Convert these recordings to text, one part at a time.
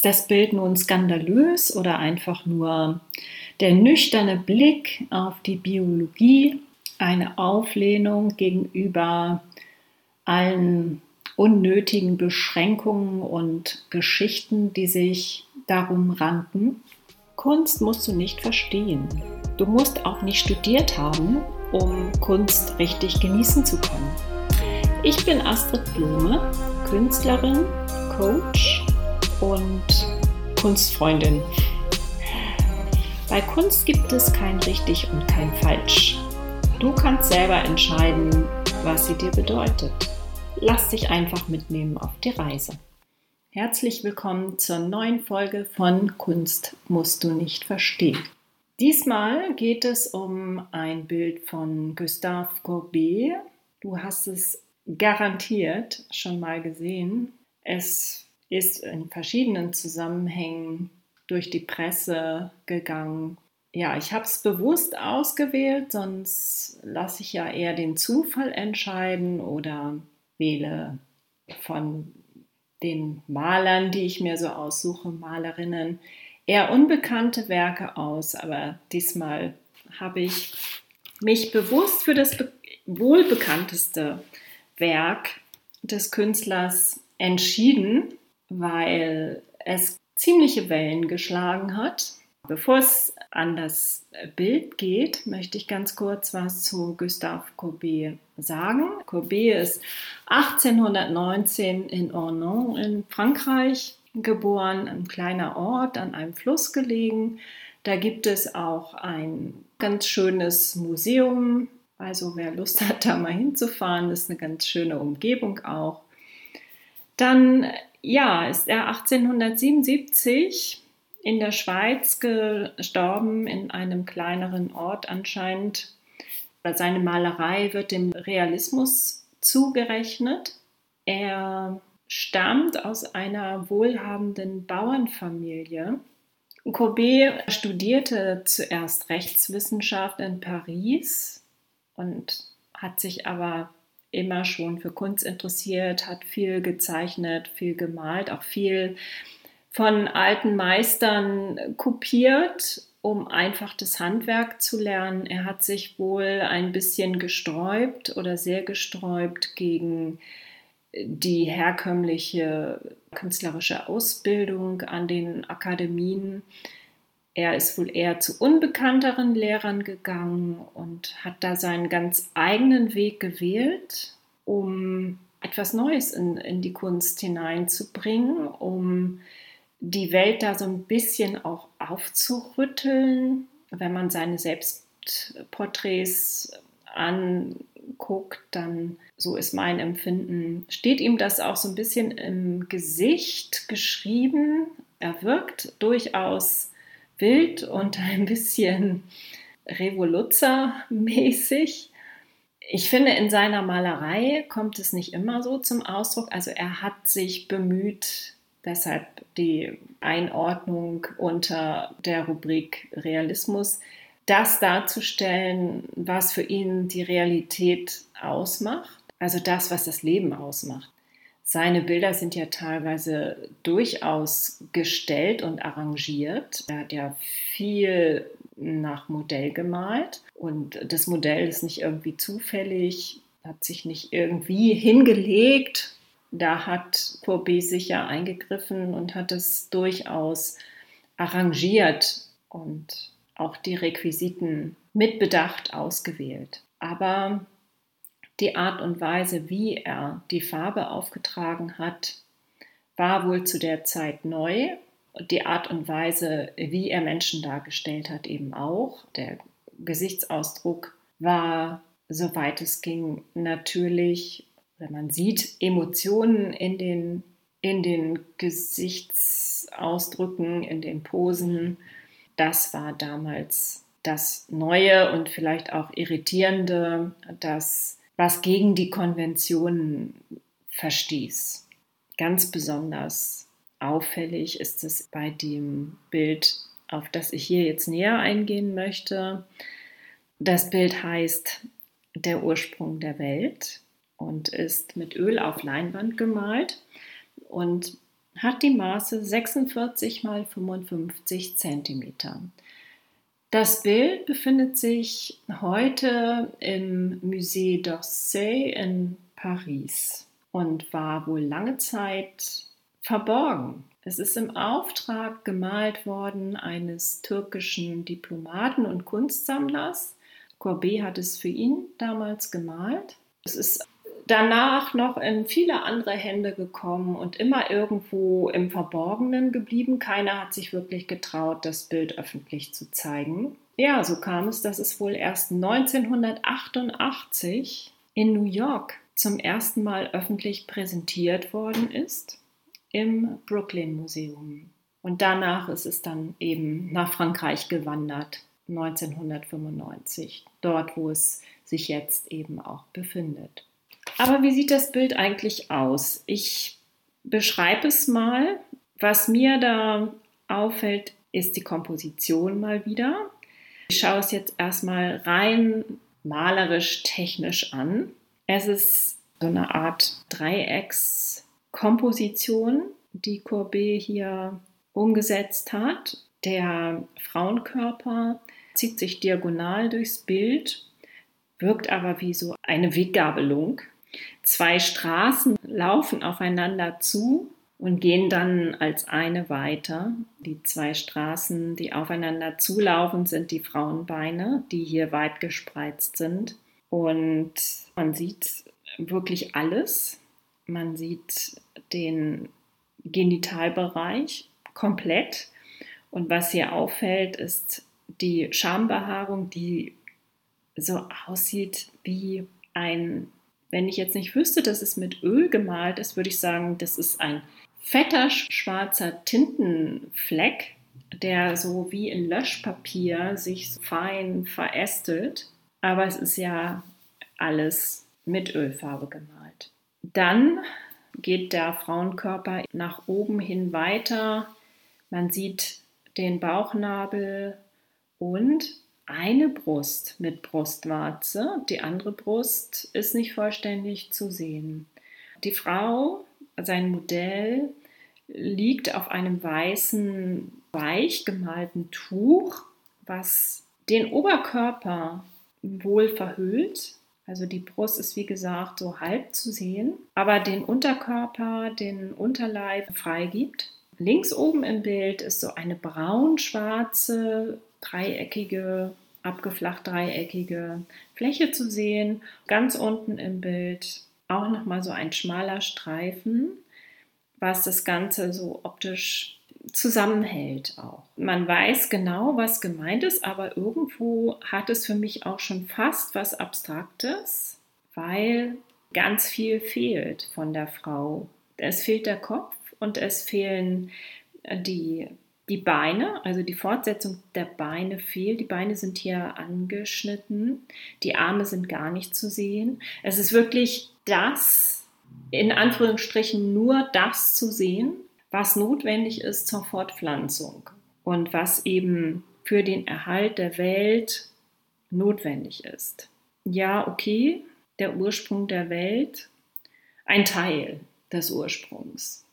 Ist das Bild nun skandalös oder einfach nur der nüchterne Blick auf die Biologie, eine Auflehnung gegenüber allen unnötigen Beschränkungen und Geschichten, die sich darum ranken? Kunst musst du nicht verstehen. Du musst auch nicht studiert haben, um Kunst richtig genießen zu können. Ich bin Astrid Blume, Künstlerin, Coach und Kunstfreundin. Bei Kunst gibt es kein richtig und kein falsch. Du kannst selber entscheiden, was sie dir bedeutet. Lass dich einfach mitnehmen auf die Reise. Herzlich willkommen zur neuen Folge von Kunst musst du nicht verstehen. Diesmal geht es um ein Bild von Gustave Courbet. Du hast es garantiert schon mal gesehen. Es ist in verschiedenen Zusammenhängen durch die Presse gegangen. Ja, ich habe es bewusst ausgewählt, sonst lasse ich ja eher den Zufall entscheiden oder wähle von den Malern, die ich mir so aussuche, Malerinnen, eher unbekannte Werke aus. Aber diesmal habe ich mich bewusst für das wohl bekannteste Werk des Künstlers entschieden, weil es ziemliche Wellen geschlagen hat. Bevor es an das Bild geht, möchte ich ganz kurz was zu Gustave Courbet sagen. Courbet ist 1819 in Ornans in Frankreich geboren, ein kleiner Ort an einem Fluss gelegen. Da gibt es auch ein ganz schönes Museum also wer Lust hat, da mal hinzufahren, ist eine ganz schöne Umgebung auch. Dann ja, ist er 1877 in der Schweiz gestorben, in einem kleineren Ort anscheinend. Seine Malerei wird dem Realismus zugerechnet. Er stammt aus einer wohlhabenden Bauernfamilie. Courbet studierte zuerst Rechtswissenschaft in Paris und hat sich aber immer schon für Kunst interessiert, hat viel gezeichnet, viel gemalt, auch viel von alten Meistern kopiert, um einfach das Handwerk zu lernen. Er hat sich wohl ein bisschen gesträubt oder sehr gesträubt gegen die herkömmliche künstlerische Ausbildung an den Akademien. Er ist wohl eher zu unbekannteren Lehrern gegangen und hat da seinen ganz eigenen Weg gewählt, um etwas Neues in, in die Kunst hineinzubringen, um die Welt da so ein bisschen auch aufzurütteln. Wenn man seine Selbstporträts anguckt, dann, so ist mein Empfinden, steht ihm das auch so ein bisschen im Gesicht geschrieben. Er wirkt durchaus wild und ein bisschen Revoluzzer-mäßig. Ich finde, in seiner Malerei kommt es nicht immer so zum Ausdruck. Also er hat sich bemüht, deshalb die Einordnung unter der Rubrik Realismus, das darzustellen, was für ihn die Realität ausmacht, also das, was das Leben ausmacht. Seine Bilder sind ja teilweise durchaus gestellt und arrangiert. Er hat ja viel nach Modell gemalt und das Modell ist nicht irgendwie zufällig, hat sich nicht irgendwie hingelegt. Da hat Courbet sicher eingegriffen und hat es durchaus arrangiert und auch die Requisiten mit Bedacht ausgewählt. Aber die Art und Weise, wie er die Farbe aufgetragen hat, war wohl zu der Zeit neu. Die Art und Weise, wie er Menschen dargestellt hat, eben auch. Der Gesichtsausdruck war, soweit es ging, natürlich, man sieht Emotionen in den, in den Gesichtsausdrücken, in den Posen. Das war damals das Neue und vielleicht auch Irritierende, dass was gegen die Konventionen verstieß. Ganz besonders auffällig ist es bei dem Bild, auf das ich hier jetzt näher eingehen möchte. Das Bild heißt Der Ursprung der Welt und ist mit Öl auf Leinwand gemalt und hat die Maße 46 x 55 cm. Das Bild befindet sich heute im Musée d'Orsay in Paris und war wohl lange Zeit verborgen. Es ist im Auftrag gemalt worden eines türkischen Diplomaten und Kunstsammlers. Courbet hat es für ihn damals gemalt. Es ist danach noch in viele andere Hände gekommen und immer irgendwo im Verborgenen geblieben. Keiner hat sich wirklich getraut, das Bild öffentlich zu zeigen. Ja, so kam es, dass es wohl erst 1988 in New York zum ersten Mal öffentlich präsentiert worden ist im Brooklyn Museum. Und danach ist es dann eben nach Frankreich gewandert, 1995, dort, wo es sich jetzt eben auch befindet. Aber wie sieht das Bild eigentlich aus? Ich beschreibe es mal. Was mir da auffällt, ist die Komposition mal wieder. Ich schaue es jetzt erstmal rein malerisch technisch an. Es ist so eine Art Dreieckskomposition, die Courbet hier umgesetzt hat. Der Frauenkörper zieht sich diagonal durchs Bild, wirkt aber wie so eine Weggabelung. Zwei Straßen laufen aufeinander zu und gehen dann als eine weiter. Die zwei Straßen, die aufeinander zulaufen, sind die Frauenbeine, die hier weit gespreizt sind. Und man sieht wirklich alles. Man sieht den Genitalbereich komplett. Und was hier auffällt, ist die Schambehaarung, die so aussieht wie ein wenn ich jetzt nicht wüsste, dass es mit Öl gemalt ist, würde ich sagen, das ist ein fetter schwarzer Tintenfleck, der so wie in Löschpapier sich fein verästelt. Aber es ist ja alles mit Ölfarbe gemalt. Dann geht der Frauenkörper nach oben hin weiter. Man sieht den Bauchnabel und eine Brust mit Brustwarze, die andere Brust ist nicht vollständig zu sehen. Die Frau, sein Modell, liegt auf einem weißen, weich gemalten Tuch, was den Oberkörper wohl verhüllt. Also die Brust ist wie gesagt so halb zu sehen, aber den Unterkörper, den Unterleib freigibt. Links oben im Bild ist so eine braun-schwarze dreieckige, abgeflacht dreieckige Fläche zu sehen. Ganz unten im Bild auch nochmal so ein schmaler Streifen, was das Ganze so optisch zusammenhält auch. Man weiß genau, was gemeint ist, aber irgendwo hat es für mich auch schon fast was Abstraktes, weil ganz viel fehlt von der Frau. Es fehlt der Kopf und es fehlen die die Beine, also die Fortsetzung der Beine fehlt. Die Beine sind hier angeschnitten, die Arme sind gar nicht zu sehen. Es ist wirklich das, in Anführungsstrichen nur das zu sehen, was notwendig ist zur Fortpflanzung und was eben für den Erhalt der Welt notwendig ist. Ja, okay, der Ursprung der Welt, ein Teil des Ursprungs.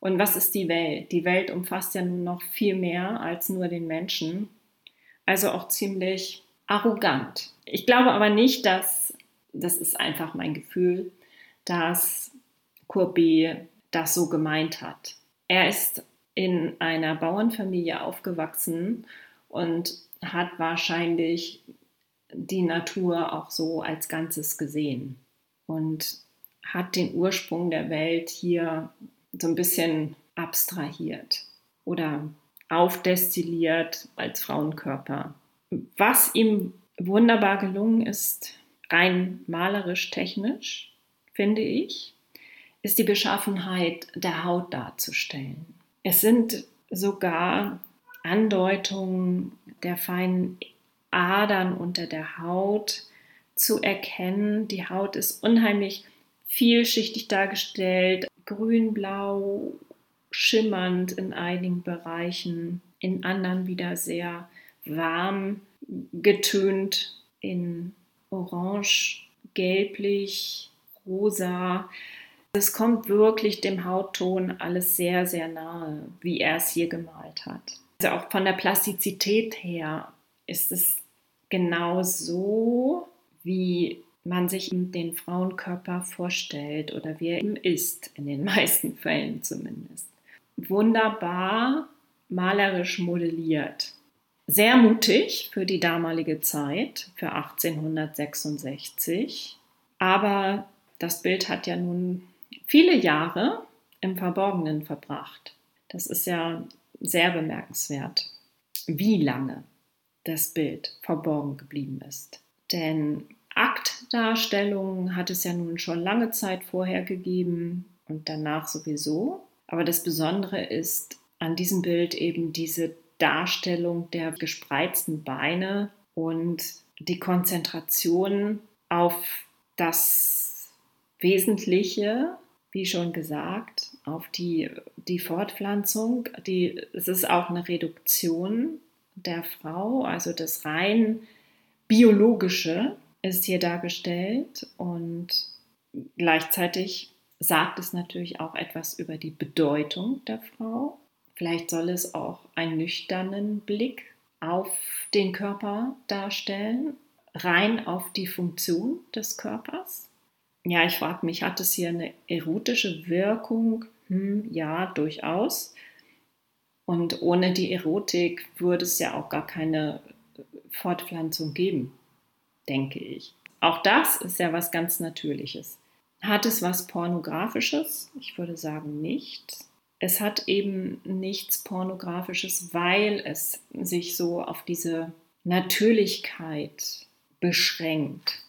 Und was ist die Welt? Die Welt umfasst ja nun noch viel mehr als nur den Menschen. Also auch ziemlich arrogant. Ich glaube aber nicht, dass, das ist einfach mein Gefühl, dass Courbet das so gemeint hat. Er ist in einer Bauernfamilie aufgewachsen und hat wahrscheinlich die Natur auch so als Ganzes gesehen und hat den Ursprung der Welt hier so ein bisschen abstrahiert oder aufdestilliert als Frauenkörper. Was ihm wunderbar gelungen ist, rein malerisch technisch, finde ich, ist die Beschaffenheit der Haut darzustellen. Es sind sogar Andeutungen der feinen Adern unter der Haut zu erkennen. Die Haut ist unheimlich vielschichtig dargestellt, grün-blau, schimmernd in einigen Bereichen, in anderen wieder sehr warm getönt in orange, gelblich, rosa. Es kommt wirklich dem Hautton alles sehr, sehr nahe, wie er es hier gemalt hat. Also auch von der Plastizität her ist es genau so, wie man sich den Frauenkörper vorstellt oder wie er eben ist, in den meisten Fällen zumindest. Wunderbar malerisch modelliert. Sehr mutig für die damalige Zeit, für 1866. Aber das Bild hat ja nun viele Jahre im Verborgenen verbracht. Das ist ja sehr bemerkenswert, wie lange das Bild verborgen geblieben ist. Denn Aktdarstellungen hat es ja nun schon lange Zeit vorher gegeben und danach sowieso. Aber das Besondere ist an diesem Bild eben diese Darstellung der gespreizten Beine und die Konzentration auf das Wesentliche, wie schon gesagt, auf die, die Fortpflanzung. Die, es ist auch eine Reduktion der Frau, also das rein biologische ist hier dargestellt und gleichzeitig sagt es natürlich auch etwas über die Bedeutung der Frau. Vielleicht soll es auch einen nüchternen Blick auf den Körper darstellen, rein auf die Funktion des Körpers. Ja, ich frage mich, hat es hier eine erotische Wirkung? Hm, ja, durchaus. Und ohne die Erotik würde es ja auch gar keine Fortpflanzung geben denke ich. Auch das ist ja was ganz Natürliches. Hat es was Pornografisches? Ich würde sagen nicht. Es hat eben nichts Pornografisches, weil es sich so auf diese Natürlichkeit beschränkt.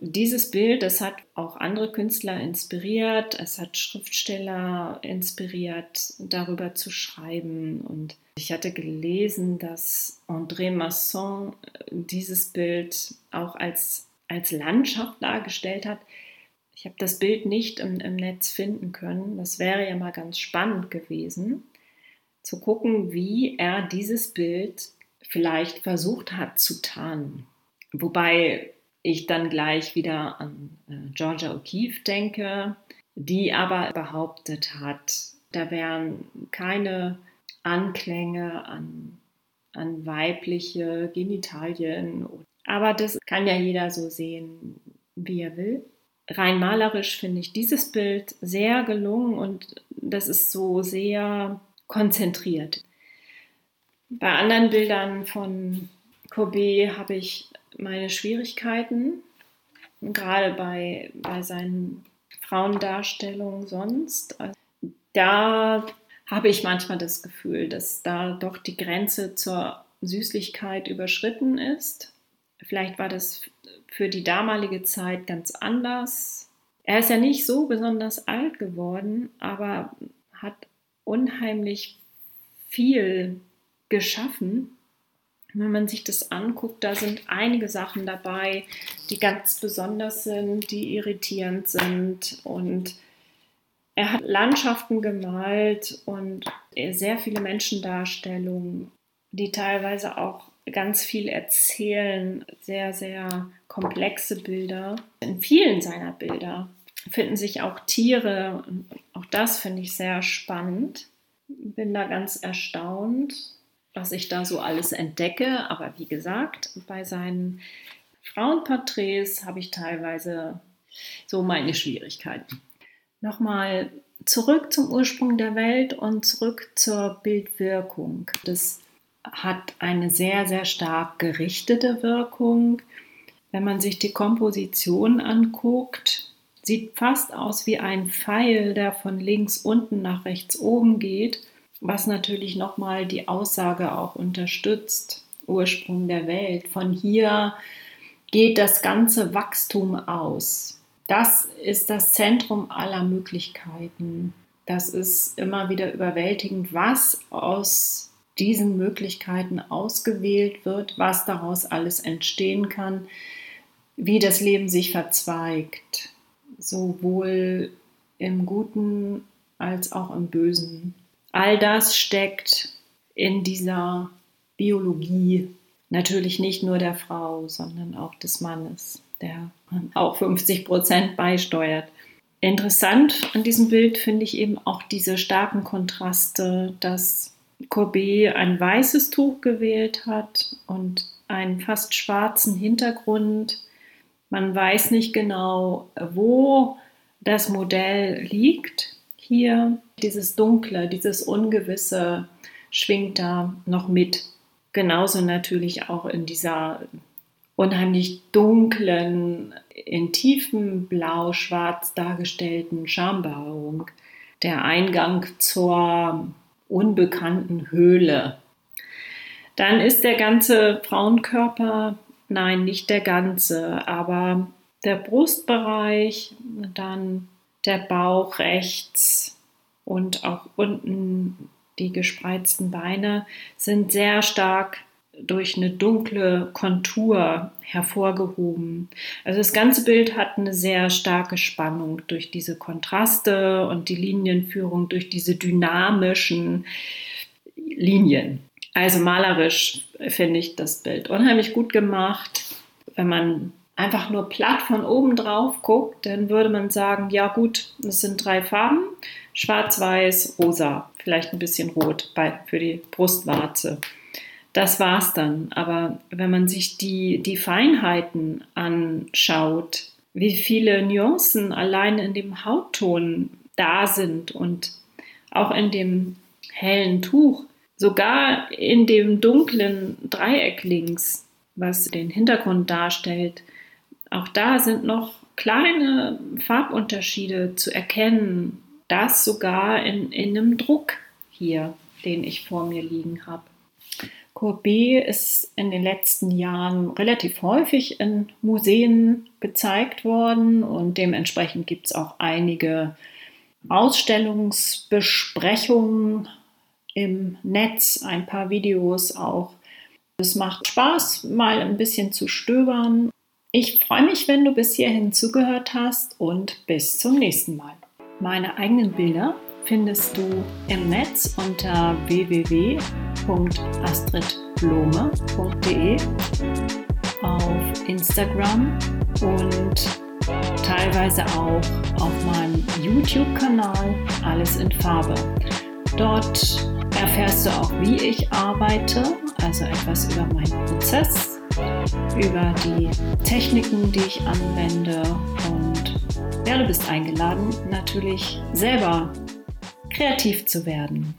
Dieses Bild, das hat auch andere Künstler inspiriert, es hat Schriftsteller inspiriert, darüber zu schreiben. Und ich hatte gelesen, dass André Masson dieses Bild auch als, als Landschaft dargestellt hat. Ich habe das Bild nicht im, im Netz finden können. Das wäre ja mal ganz spannend gewesen, zu gucken, wie er dieses Bild vielleicht versucht hat zu tarnen. Wobei ich dann gleich wieder an äh, Georgia O'Keeffe denke, die aber behauptet hat, da wären keine Anklänge an, an weibliche Genitalien. Aber das kann ja jeder so sehen, wie er will. Rein malerisch finde ich dieses Bild sehr gelungen und das ist so sehr konzentriert. Bei anderen Bildern von Courbet habe ich meine Schwierigkeiten, gerade bei, bei seinen Frauendarstellungen sonst. Also da habe ich manchmal das Gefühl, dass da doch die Grenze zur Süßlichkeit überschritten ist. Vielleicht war das für die damalige Zeit ganz anders. Er ist ja nicht so besonders alt geworden, aber hat unheimlich viel geschaffen wenn man sich das anguckt, da sind einige Sachen dabei, die ganz besonders sind, die irritierend sind. Und er hat Landschaften gemalt und sehr viele Menschendarstellungen, die teilweise auch ganz viel erzählen, sehr, sehr komplexe Bilder. In vielen seiner Bilder finden sich auch Tiere. Auch das finde ich sehr spannend. Bin da ganz erstaunt was ich da so alles entdecke. Aber wie gesagt, bei seinen Frauenporträts habe ich teilweise so meine Schwierigkeiten. Nochmal zurück zum Ursprung der Welt und zurück zur Bildwirkung. Das hat eine sehr, sehr stark gerichtete Wirkung. Wenn man sich die Komposition anguckt, sieht fast aus wie ein Pfeil, der von links unten nach rechts oben geht was natürlich nochmal die Aussage auch unterstützt, Ursprung der Welt. Von hier geht das ganze Wachstum aus. Das ist das Zentrum aller Möglichkeiten. Das ist immer wieder überwältigend, was aus diesen Möglichkeiten ausgewählt wird, was daraus alles entstehen kann, wie das Leben sich verzweigt, sowohl im Guten als auch im Bösen. All das steckt in dieser Biologie natürlich nicht nur der Frau, sondern auch des Mannes, der auch 50 Prozent beisteuert. Interessant an diesem Bild finde ich eben auch diese starken Kontraste, dass Courbet ein weißes Tuch gewählt hat und einen fast schwarzen Hintergrund. Man weiß nicht genau, wo das Modell liegt. Hier dieses Dunkle, dieses Ungewisse schwingt da noch mit. Genauso natürlich auch in dieser unheimlich dunklen, in tiefem Blau-Schwarz dargestellten Schambehaarung. Der Eingang zur unbekannten Höhle. Dann ist der ganze Frauenkörper, nein, nicht der ganze, aber der Brustbereich, dann der Bauch rechts und auch unten die gespreizten Beine sind sehr stark durch eine dunkle Kontur hervorgehoben. Also das ganze Bild hat eine sehr starke Spannung durch diese Kontraste und die Linienführung, durch diese dynamischen Linien. Also malerisch finde ich das Bild unheimlich gut gemacht. Wenn man einfach nur platt von oben drauf guckt, dann würde man sagen, ja gut, es sind drei Farben, schwarz, weiß, rosa, vielleicht ein bisschen rot bei, für die Brustwarze. Das war's dann. Aber wenn man sich die, die Feinheiten anschaut, wie viele Nuancen allein in dem Hautton da sind und auch in dem hellen Tuch, sogar in dem dunklen Dreieck links, was den Hintergrund darstellt, auch da sind noch kleine Farbunterschiede zu erkennen. Das sogar in, in einem Druck hier, den ich vor mir liegen habe. Courbet ist in den letzten Jahren relativ häufig in Museen gezeigt worden und dementsprechend gibt es auch einige Ausstellungsbesprechungen im Netz, ein paar Videos auch. Es macht Spaß, mal ein bisschen zu stöbern. Ich freue mich, wenn du bis hierhin zugehört hast und bis zum nächsten Mal. Meine eigenen Bilder findest du im Netz unter www.astridblome.de, auf Instagram und teilweise auch auf meinem YouTube-Kanal Alles in Farbe. Dort erfährst du auch, wie ich arbeite, also etwas über meinen Prozess, über die Techniken, die ich anwende und ja, du bist eingeladen, natürlich selber kreativ zu werden.